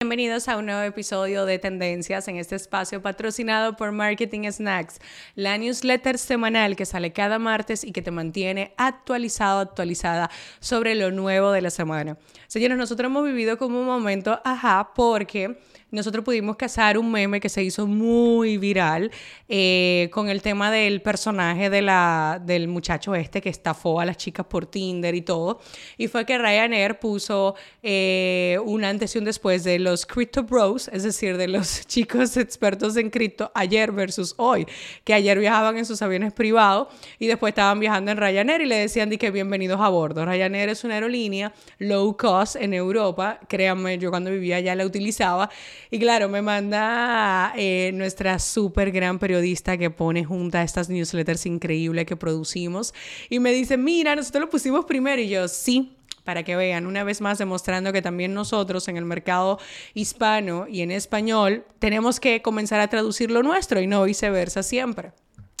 Bienvenidos a un nuevo episodio de Tendencias en este espacio patrocinado por Marketing Snacks, la newsletter semanal que sale cada martes y que te mantiene actualizado, actualizada sobre lo nuevo de la semana. Señores, nosotros hemos vivido como un momento, ajá, porque nosotros pudimos cazar un meme que se hizo muy viral eh, con el tema del personaje de la, del muchacho este que estafó a las chicas por Tinder y todo. Y fue que Ryanair puso eh, un antes y un después de los Crypto Bros, es decir, de los chicos expertos en cripto ayer versus hoy, que ayer viajaban en sus aviones privados y después estaban viajando en Ryanair y le decían que bienvenidos a bordo. Ryanair es una aerolínea low cost en Europa, créanme, yo cuando vivía allá la utilizaba y claro, me manda eh, nuestra súper gran periodista que pone junta estas newsletters increíbles que producimos y me dice, mira, nosotros lo pusimos primero y yo, sí, para que vean, una vez más demostrando que también nosotros en el mercado hispano y en español tenemos que comenzar a traducir lo nuestro y no viceversa siempre.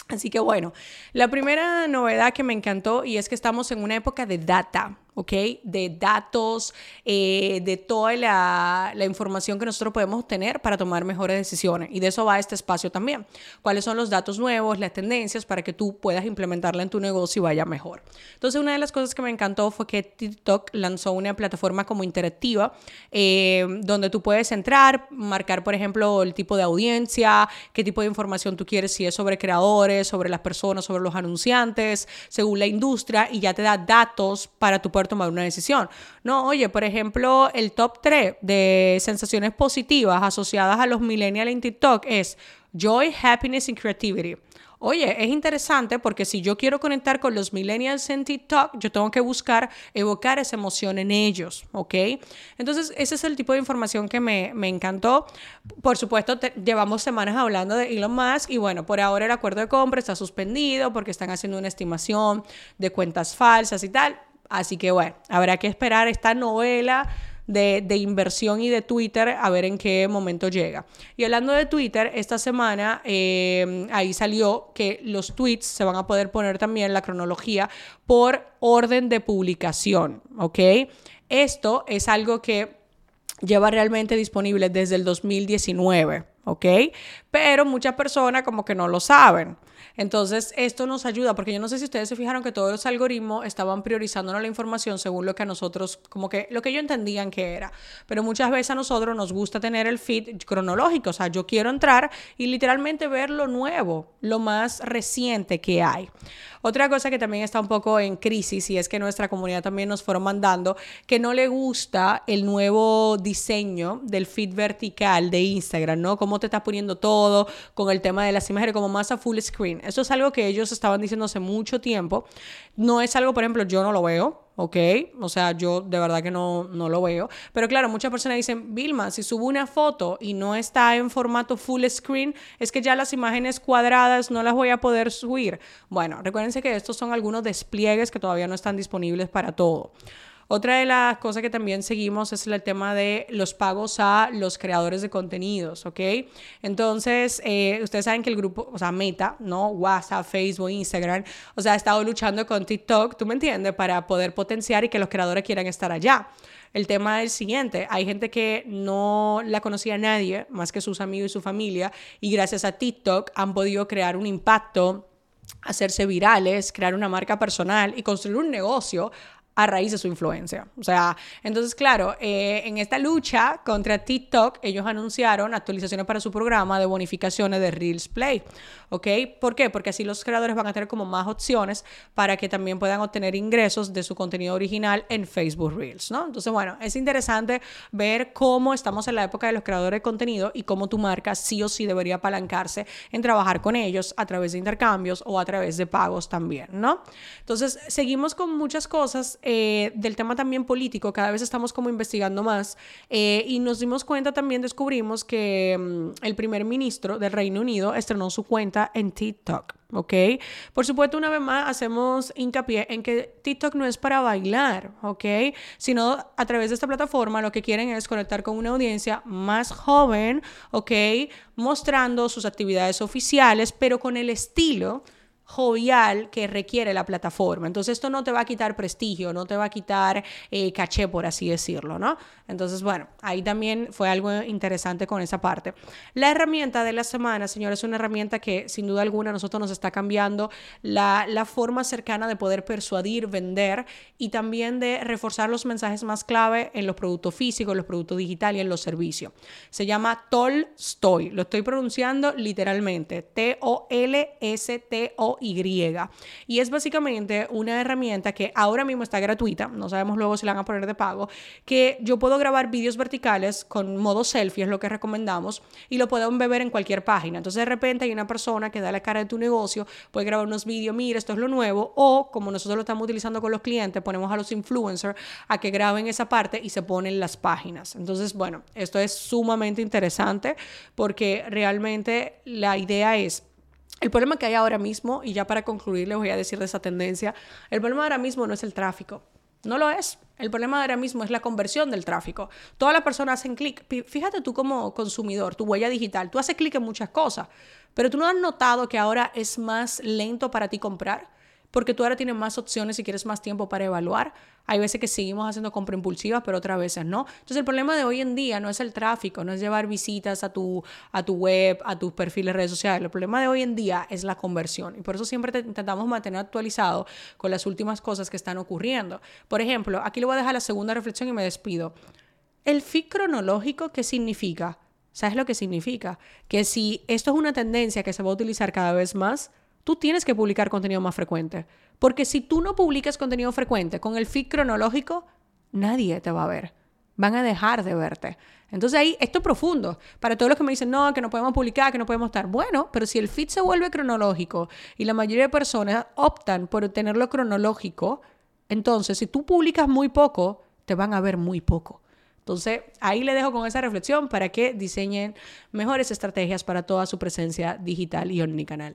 Así que bueno, la primera novedad que me encantó y es que estamos en una época de data. ¿Ok? De datos, eh, de toda la, la, información que nosotros podemos obtener para tomar mejores decisiones. Y de eso va este espacio también. ¿Cuáles son los datos nuevos, las tendencias para que tú puedas implementarla en tu negocio y vaya mejor? Entonces, una de las cosas que me encantó fue que TikTok lanzó una plataforma como interactiva eh, donde tú puedes entrar, marcar, por ejemplo, el tipo de audiencia, qué tipo de información tú quieres, si es sobre creadores, sobre las personas, sobre los anunciantes, según la industria, y ya te da datos para tu poder tomar una decisión. No, oye, por ejemplo, el top 3 de sensaciones positivas asociadas a los millennials en TikTok es joy, happiness y creativity. Oye, es interesante porque si yo quiero conectar con los millennials en TikTok, yo tengo que buscar evocar esa emoción en ellos, ¿ok? Entonces, ese es el tipo de información que me, me encantó. Por supuesto, llevamos semanas hablando de Elon Musk y bueno, por ahora el acuerdo de compra está suspendido porque están haciendo una estimación de cuentas falsas y tal. Así que bueno, habrá que esperar esta novela de, inversión y de Twitter a ver en qué momento llega. Y hablando de Twitter, esta semana eh, ahí salió que los tweets se van a poder poner también la cronología por orden de publicación, ¿ok? Esto es algo que lleva realmente disponible desde el 2019, ¿ok? Pero muchas personas como que no lo saben. Entonces, esto nos ayuda, porque yo no sé si ustedes se fijaron que todos los algoritmos estaban priorizándonos la información según lo que a nosotros, como que lo que ellos entendían que era. Pero muchas veces a nosotros nos gusta tener el feed cronológico, o sea, yo quiero entrar y literalmente ver lo nuevo, lo más reciente que hay. Otra cosa que también está un poco en crisis y es que nuestra comunidad también nos fueron mandando que no le gusta el nuevo diseño del feed vertical de Instagram, ¿no? Cómo te está poniendo todo con el tema de las imágenes como más a full screen. Eso es algo que ellos estaban diciendo hace mucho tiempo. No es algo, por ejemplo, yo no lo veo. ¿ok? O sea, yo de verdad que no, no lo veo. Pero claro, muchas personas dicen, Vilma, si subo una foto y no está en formato full screen, es que ya las imágenes cuadradas no las voy a poder subir. Bueno, recuérdense que estos son algunos despliegues que todavía no están disponibles para todo. Otra de las cosas que también seguimos es el tema de los pagos a los creadores de contenidos, ¿ok? Entonces, eh, ustedes saben que el grupo, o sea, Meta, ¿no? WhatsApp, Facebook, Instagram, o sea, ha estado luchando con TikTok, ¿tú me entiendes? Para poder potenciar y que los creadores quieran estar allá. El tema es el siguiente, hay gente que no la conocía nadie más que sus amigos y su familia y gracias a TikTok han podido crear un impacto hacerse virales, crear una marca personal y construir un negocio a raíz de su influencia. O sea, entonces, claro, eh, en esta lucha contra TikTok, ellos anunciaron actualizaciones para su programa de bonificaciones de Reels Play. ¿Ok? ¿Por qué? Porque así los creadores van a tener como más opciones para que también puedan obtener ingresos de su contenido original en Facebook Reels, ¿no? Entonces, bueno, es interesante ver cómo estamos en la época de los creadores de contenido y cómo tu marca sí o sí debería apalancarse en trabajar con ellos a través de intercambios o a través de pagos también, ¿no? Entonces, seguimos con muchas cosas eh, del tema también político, cada vez estamos como investigando más eh, y nos dimos cuenta también, descubrimos que mm, el primer ministro del Reino Unido estrenó su cuenta en TikTok. ¿ok? Por supuesto, una vez más hacemos hincapié en que TikTok no es para bailar, ¿ok? Sino a través de esta plataforma lo que quieren es conectar con una audiencia más joven, ¿ok? Mostrando sus actividades oficiales, pero con el estilo jovial que requiere la plataforma. Entonces esto no te va a quitar prestigio, no te va a quitar eh, caché, por así decirlo, ¿no? Entonces, bueno, ahí también fue algo interesante con esa parte. La herramienta de la semana, señores, es una herramienta que sin duda alguna nosotros nos está cambiando la, la forma cercana de poder persuadir, vender y también de reforzar los mensajes más clave en los productos físicos, en los productos digitales y en los servicios. Se llama Tolstoy, lo estoy pronunciando literalmente, T-O-L-S-T-O y. Y es básicamente una herramienta que ahora mismo está gratuita, no sabemos luego si la van a poner de pago, que yo puedo grabar vídeos verticales con modo selfie, es lo que recomendamos, y lo pueden beber en cualquier página. Entonces de repente hay una persona que da la cara de tu negocio, puede grabar unos vídeos, mira, esto es lo nuevo, o como nosotros lo estamos utilizando con los clientes, ponemos a los influencers a que graben esa parte y se ponen las páginas. Entonces, bueno, esto es sumamente interesante porque realmente la idea es el problema que hay ahora mismo, y ya para concluir les voy a decir de esa tendencia, el problema ahora mismo no es el tráfico, no lo es. El problema ahora mismo es la conversión del tráfico. Todas las personas hacen clic. Fíjate tú como consumidor, tu huella digital, tú haces clic en muchas cosas, pero tú no has notado que ahora es más lento para ti comprar porque tú ahora tienes más opciones y quieres más tiempo para evaluar. Hay veces que seguimos haciendo compra impulsiva, pero otras veces no. Entonces el problema de hoy en día no es el tráfico, no es llevar visitas a tu, a tu web, a tus perfiles de redes sociales. El problema de hoy en día es la conversión. Y por eso siempre te intentamos mantener actualizado con las últimas cosas que están ocurriendo. Por ejemplo, aquí le voy a dejar la segunda reflexión y me despido. El feed cronológico, ¿qué significa? ¿Sabes lo que significa? Que si esto es una tendencia que se va a utilizar cada vez más, tú tienes que publicar contenido más frecuente. Porque si tú no publicas contenido frecuente con el feed cronológico, nadie te va a ver. Van a dejar de verte. Entonces ahí, esto es profundo. Para todos los que me dicen, no, que no podemos publicar, que no podemos estar. Bueno, pero si el feed se vuelve cronológico y la mayoría de personas optan por tenerlo cronológico, entonces si tú publicas muy poco, te van a ver muy poco. Entonces, ahí le dejo con esa reflexión para que diseñen mejores estrategias para toda su presencia digital y omnicanal.